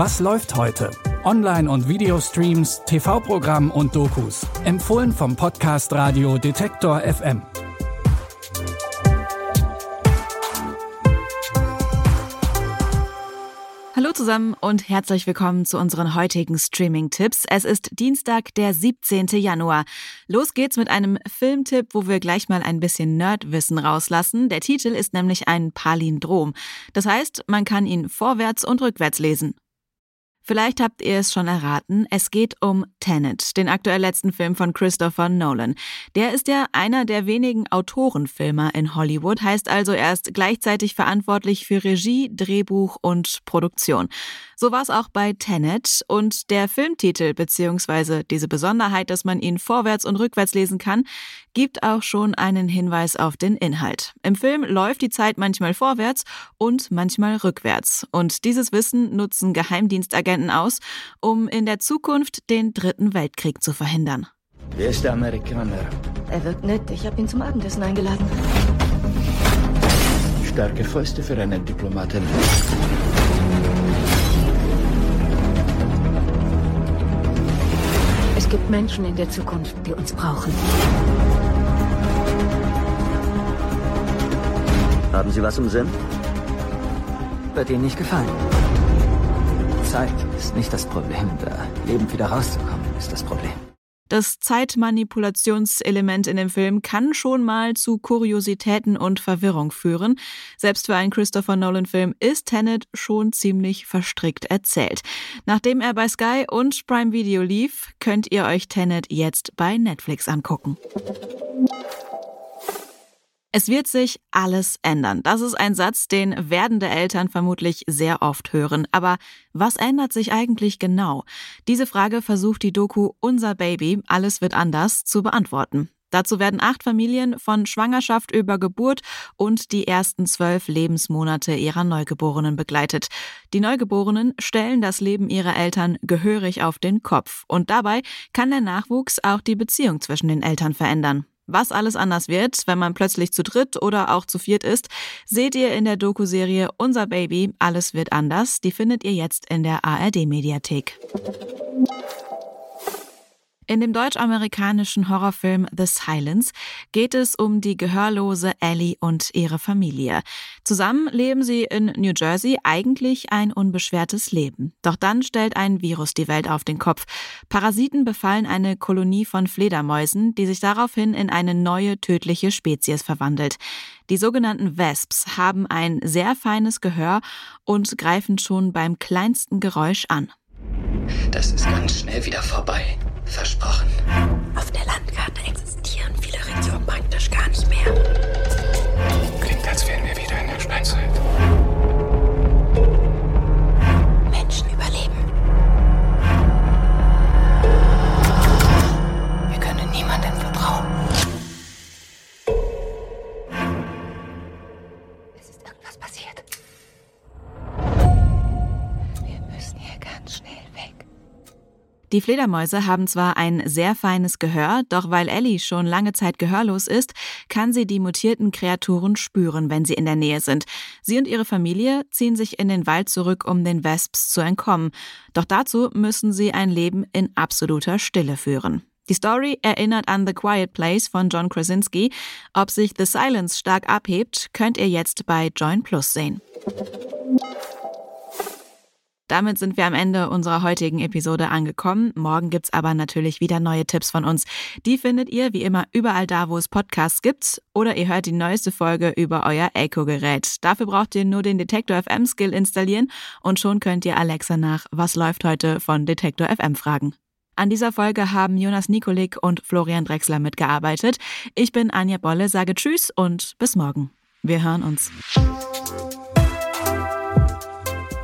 Was läuft heute? Online- und Videostreams, TV-Programm und Dokus. Empfohlen vom Podcast Radio Detektor FM. Hallo zusammen und herzlich willkommen zu unseren heutigen Streaming-Tipps. Es ist Dienstag, der 17. Januar. Los geht's mit einem Filmtipp, wo wir gleich mal ein bisschen Nerdwissen rauslassen. Der Titel ist nämlich ein Palindrom. Das heißt, man kann ihn vorwärts und rückwärts lesen. Vielleicht habt ihr es schon erraten, es geht um Tenet, den aktuell letzten Film von Christopher Nolan. Der ist ja einer der wenigen Autorenfilmer in Hollywood, heißt also er ist gleichzeitig verantwortlich für Regie, Drehbuch und Produktion. So war es auch bei Tenet und der Filmtitel bzw. diese Besonderheit, dass man ihn vorwärts und rückwärts lesen kann, gibt auch schon einen Hinweis auf den Inhalt. Im Film läuft die Zeit manchmal vorwärts und manchmal rückwärts und dieses Wissen nutzen Geheimdienstagenten aus, um in der Zukunft den Dritten Weltkrieg zu verhindern. Wer ist der Amerikaner? Er wirkt nett. Ich habe ihn zum Abendessen eingeladen. Starke Fäuste für einen Diplomaten. Es gibt Menschen in der Zukunft, die uns brauchen. Haben Sie was im Sinn? Wird Ihnen nicht gefallen. Zeit ist nicht das Problem. Da lebend wieder rauszukommen, ist das Problem. Das Zeitmanipulationselement in dem Film kann schon mal zu Kuriositäten und Verwirrung führen. Selbst für einen Christopher Nolan-Film ist Tenet schon ziemlich verstrickt erzählt. Nachdem er bei Sky und Prime Video lief, könnt ihr euch Tenet jetzt bei Netflix angucken. Es wird sich alles ändern. Das ist ein Satz, den werdende Eltern vermutlich sehr oft hören. Aber was ändert sich eigentlich genau? Diese Frage versucht die Doku Unser Baby, alles wird anders zu beantworten. Dazu werden acht Familien von Schwangerschaft über Geburt und die ersten zwölf Lebensmonate ihrer Neugeborenen begleitet. Die Neugeborenen stellen das Leben ihrer Eltern gehörig auf den Kopf und dabei kann der Nachwuchs auch die Beziehung zwischen den Eltern verändern. Was alles anders wird, wenn man plötzlich zu dritt oder auch zu viert ist, seht ihr in der Doku-Serie Unser Baby, alles wird anders. Die findet ihr jetzt in der ARD-Mediathek. In dem deutsch-amerikanischen Horrorfilm The Silence geht es um die gehörlose Ellie und ihre Familie. Zusammen leben sie in New Jersey eigentlich ein unbeschwertes Leben. Doch dann stellt ein Virus die Welt auf den Kopf. Parasiten befallen eine Kolonie von Fledermäusen, die sich daraufhin in eine neue tödliche Spezies verwandelt. Die sogenannten Wesps haben ein sehr feines Gehör und greifen schon beim kleinsten Geräusch an. Das ist ganz schnell wieder vorbei. Versprochen. Auf der Landkarte existieren Die Fledermäuse haben zwar ein sehr feines Gehör, doch weil Ellie schon lange Zeit gehörlos ist, kann sie die mutierten Kreaturen spüren, wenn sie in der Nähe sind. Sie und ihre Familie ziehen sich in den Wald zurück, um den Wesps zu entkommen. Doch dazu müssen sie ein Leben in absoluter Stille führen. Die Story erinnert an The Quiet Place von John Krasinski. Ob sich The Silence stark abhebt, könnt ihr jetzt bei Join Plus sehen. Damit sind wir am Ende unserer heutigen Episode angekommen. Morgen gibt's aber natürlich wieder neue Tipps von uns. Die findet ihr wie immer überall da, wo es Podcasts gibt. Oder ihr hört die neueste Folge über euer Echo-Gerät. Dafür braucht ihr nur den Detektor FM Skill installieren und schon könnt ihr Alexa nach Was läuft heute von Detektor FM fragen. An dieser Folge haben Jonas Nikolik und Florian Drexler mitgearbeitet. Ich bin Anja Bolle, sage Tschüss und bis morgen. Wir hören uns.